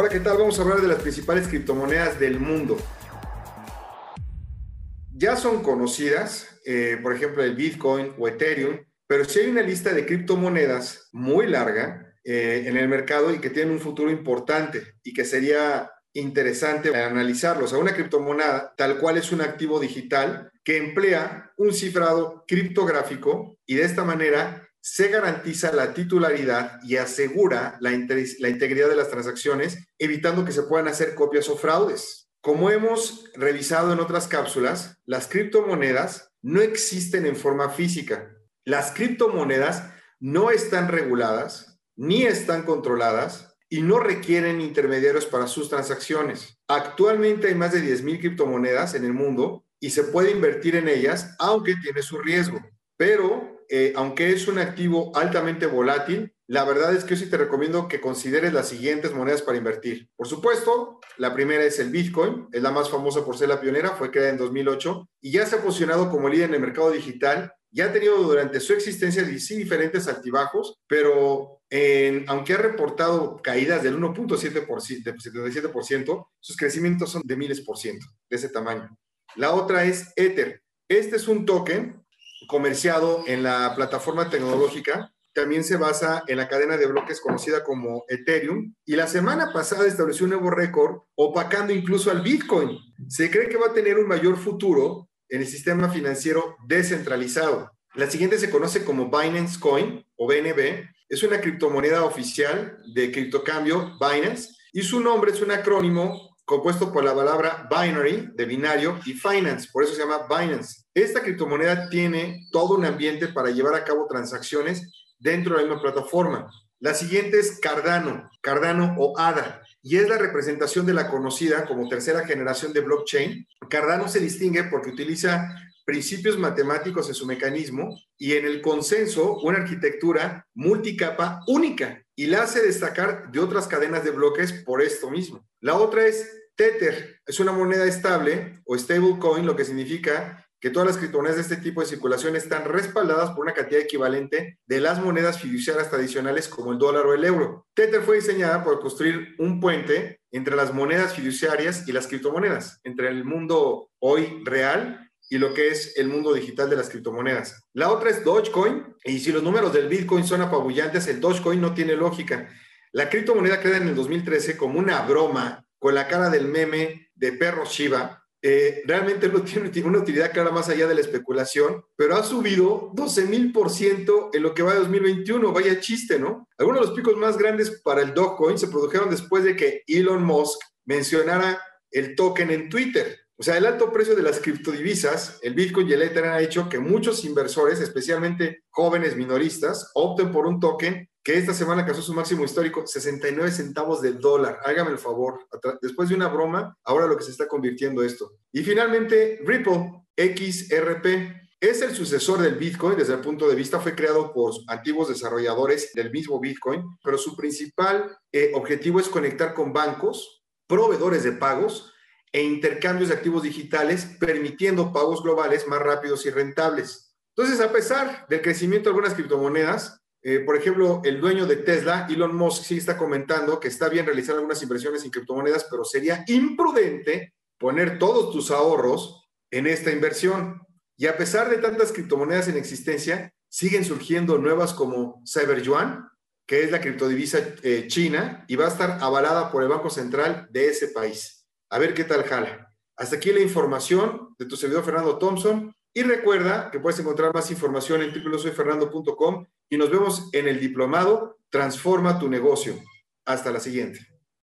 Hola, ¿qué tal? Vamos a hablar de las principales criptomonedas del mundo. Ya son conocidas, eh, por ejemplo, el Bitcoin o Ethereum, pero si hay una lista de criptomonedas muy larga eh, en el mercado y que tienen un futuro importante y que sería interesante analizarlo. O sea, una criptomoneda tal cual es un activo digital que emplea un cifrado criptográfico y de esta manera se garantiza la titularidad y asegura la, la, integridad de las transacciones, evitando que se puedan hacer copias o fraudes. Como hemos revisado en otras cápsulas, las criptomonedas no existen en forma física. Las criptomonedas no están reguladas ni están controladas y no requieren intermediarios para sus transacciones. Actualmente hay más de 10.000 criptomonedas en el mundo y se puede invertir en ellas, aunque tiene su riesgo. Pero eh, aunque es un activo altamente volátil, la verdad es que yo sí te recomiendo que consideres las siguientes monedas para invertir. Por supuesto, la primera es el Bitcoin, es la más famosa por ser la pionera, fue creada en 2008 y ya se ha posicionado como líder en el mercado digital. Ya ha tenido durante su existencia sí diferentes altibajos, pero aunque ha reportado caídas del 1.7%, del 77%, sus crecimientos son de miles por ciento, de ese tamaño. La otra es Ether. Este es un token comerciado en la plataforma tecnológica también se basa en la cadena de bloques conocida como Ethereum y la semana pasada estableció un nuevo récord opacando incluso al Bitcoin. Se cree que va a tener un mayor futuro en el sistema financiero descentralizado. La siguiente se conoce como Binance Coin o BNB. Es una criptomoneda oficial de criptocambio Binance y su nombre es un acrónimo compuesto por la palabra binary, de binario, y finance, por eso se llama Binance. Esta criptomoneda tiene todo un ambiente para llevar a cabo transacciones dentro de la misma plataforma. La siguiente es Cardano, Cardano o ADA, y es la representación de la conocida como tercera generación de blockchain. Cardano se distingue porque utiliza principios matemáticos en su mecanismo y en el consenso una arquitectura multicapa única y la hace destacar de otras cadenas de bloques por esto mismo. La otra es Tether es una moneda estable o stablecoin, lo que significa que todas las criptomonedas de este tipo de circulación están respaldadas por una cantidad equivalente de las monedas fiduciarias tradicionales como el dólar o el euro. Tether fue diseñada por construir un puente entre las monedas fiduciarias y las criptomonedas, entre el mundo hoy real y lo que es el mundo digital de las criptomonedas. La otra es Dogecoin, y si los números del Bitcoin son apabullantes, el Dogecoin no tiene lógica. La criptomoneda creada en el 2013 como una broma con la cara del meme de perro Shiva, eh, realmente no tiene, una utilidad clara más allá de la especulación, pero ha subido 12 mil por ciento en lo que va de 2021. Vaya chiste, ¿no? Algunos de los picos más grandes para el Dogecoin se produjeron después de que Elon Musk mencionara el token en Twitter. O sea, el alto precio de las criptodivisas, el Bitcoin y el Ether han hecho que muchos inversores, especialmente jóvenes minoristas, opten por un token que esta semana alcanzó su máximo histórico, 69 centavos de dólar. Hágame el favor. Después de una broma, ahora lo que se está convirtiendo esto. Y finalmente, Ripple, XRP. Es el sucesor del Bitcoin desde el punto de vista, fue creado por antiguos desarrolladores del mismo Bitcoin, pero su principal eh, objetivo es conectar con bancos, proveedores de pagos e intercambios de activos digitales, permitiendo pagos globales más rápidos y rentables. Entonces, a pesar del crecimiento de algunas criptomonedas, eh, por ejemplo, el dueño de Tesla, Elon Musk, sí está comentando que está bien realizar algunas inversiones en criptomonedas, pero sería imprudente poner todos tus ahorros en esta inversión. Y a pesar de tantas criptomonedas en existencia, siguen surgiendo nuevas como CyberYuan, que es la criptodivisa eh, china y va a estar avalada por el Banco Central de ese país. A ver qué tal jala. Hasta aquí la información de tu servidor Fernando Thompson. Y recuerda que puedes encontrar más información en www.soyfernando.com y nos vemos en el diplomado Transforma tu negocio. Hasta la siguiente.